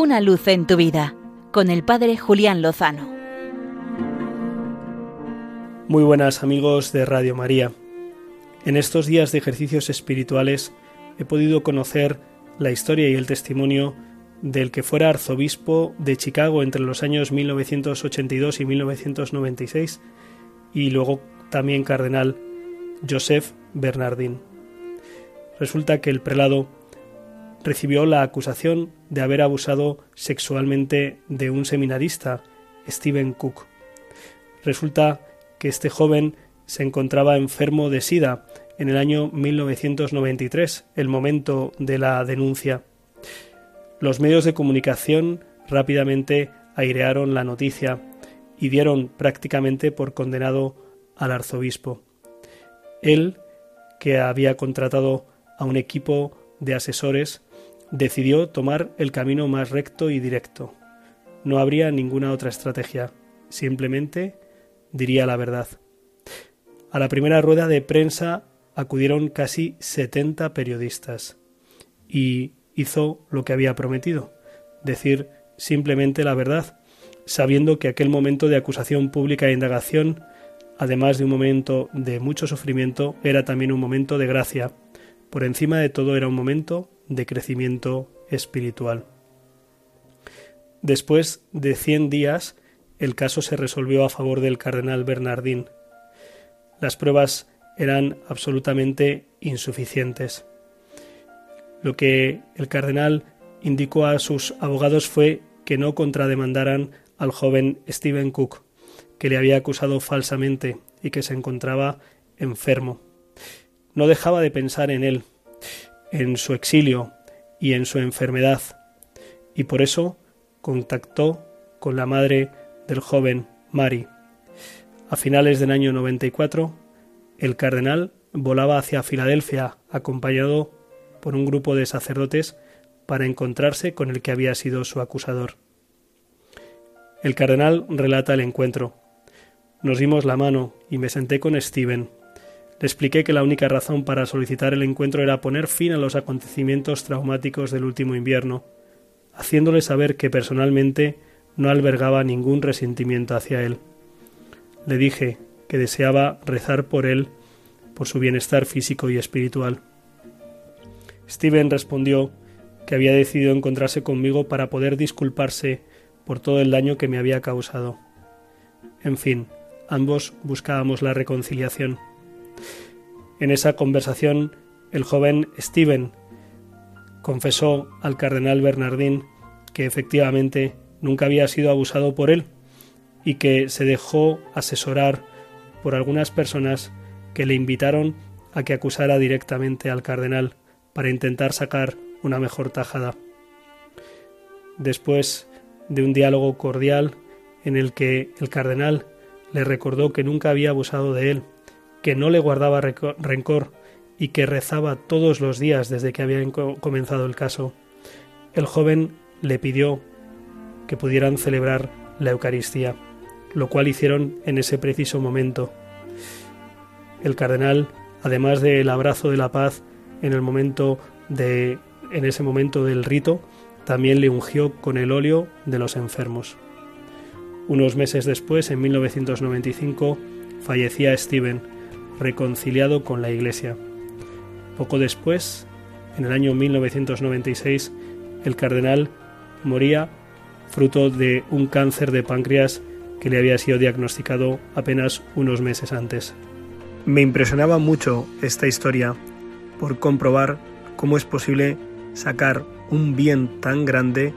Una luz en tu vida con el Padre Julián Lozano. Muy buenas amigos de Radio María. En estos días de ejercicios espirituales he podido conocer la historia y el testimonio del que fuera arzobispo de Chicago entre los años 1982 y 1996 y luego también cardenal Joseph Bernardín. Resulta que el prelado recibió la acusación de haber abusado sexualmente de un seminarista, Stephen Cook. Resulta que este joven se encontraba enfermo de SIDA en el año 1993, el momento de la denuncia. Los medios de comunicación rápidamente airearon la noticia y dieron prácticamente por condenado al arzobispo. Él, que había contratado a un equipo de asesores, decidió tomar el camino más recto y directo. No habría ninguna otra estrategia, simplemente diría la verdad. A la primera rueda de prensa acudieron casi 70 periodistas y hizo lo que había prometido, decir simplemente la verdad, sabiendo que aquel momento de acusación pública e indagación, además de un momento de mucho sufrimiento, era también un momento de gracia. Por encima de todo era un momento de crecimiento espiritual. Después de cien días, el caso se resolvió a favor del cardenal Bernardín. Las pruebas eran absolutamente insuficientes. Lo que el cardenal indicó a sus abogados fue que no contrademandaran al joven Stephen Cook, que le había acusado falsamente y que se encontraba enfermo. No dejaba de pensar en él, en su exilio y en su enfermedad, y por eso contactó con la madre del joven Mari. A finales del año 94, el cardenal volaba hacia Filadelfia acompañado por un grupo de sacerdotes para encontrarse con el que había sido su acusador. El cardenal relata el encuentro. Nos dimos la mano y me senté con Steven, le expliqué que la única razón para solicitar el encuentro era poner fin a los acontecimientos traumáticos del último invierno, haciéndole saber que personalmente no albergaba ningún resentimiento hacia él. Le dije que deseaba rezar por él, por su bienestar físico y espiritual. Steven respondió que había decidido encontrarse conmigo para poder disculparse por todo el daño que me había causado. En fin, ambos buscábamos la reconciliación. En esa conversación, el joven Steven confesó al cardenal Bernardín que efectivamente nunca había sido abusado por él y que se dejó asesorar por algunas personas que le invitaron a que acusara directamente al cardenal para intentar sacar una mejor tajada. Después de un diálogo cordial en el que el cardenal le recordó que nunca había abusado de él que no le guardaba rencor y que rezaba todos los días desde que había comenzado el caso, el joven le pidió que pudieran celebrar la Eucaristía, lo cual hicieron en ese preciso momento. El cardenal, además del abrazo de la paz en el momento de en ese momento del rito, también le ungió con el óleo de los enfermos. Unos meses después, en 1995, fallecía Stephen, reconciliado con la Iglesia. Poco después, en el año 1996, el cardenal moría fruto de un cáncer de páncreas que le había sido diagnosticado apenas unos meses antes. Me impresionaba mucho esta historia por comprobar cómo es posible sacar un bien tan grande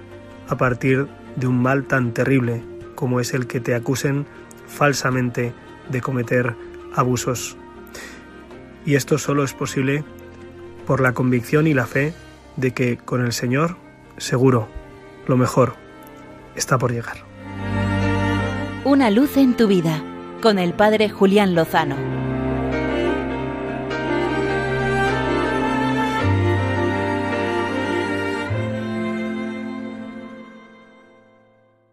a partir de un mal tan terrible como es el que te acusen falsamente de cometer abusos y esto solo es posible por la convicción y la fe de que con el Señor, seguro, lo mejor está por llegar. Una luz en tu vida con el Padre Julián Lozano.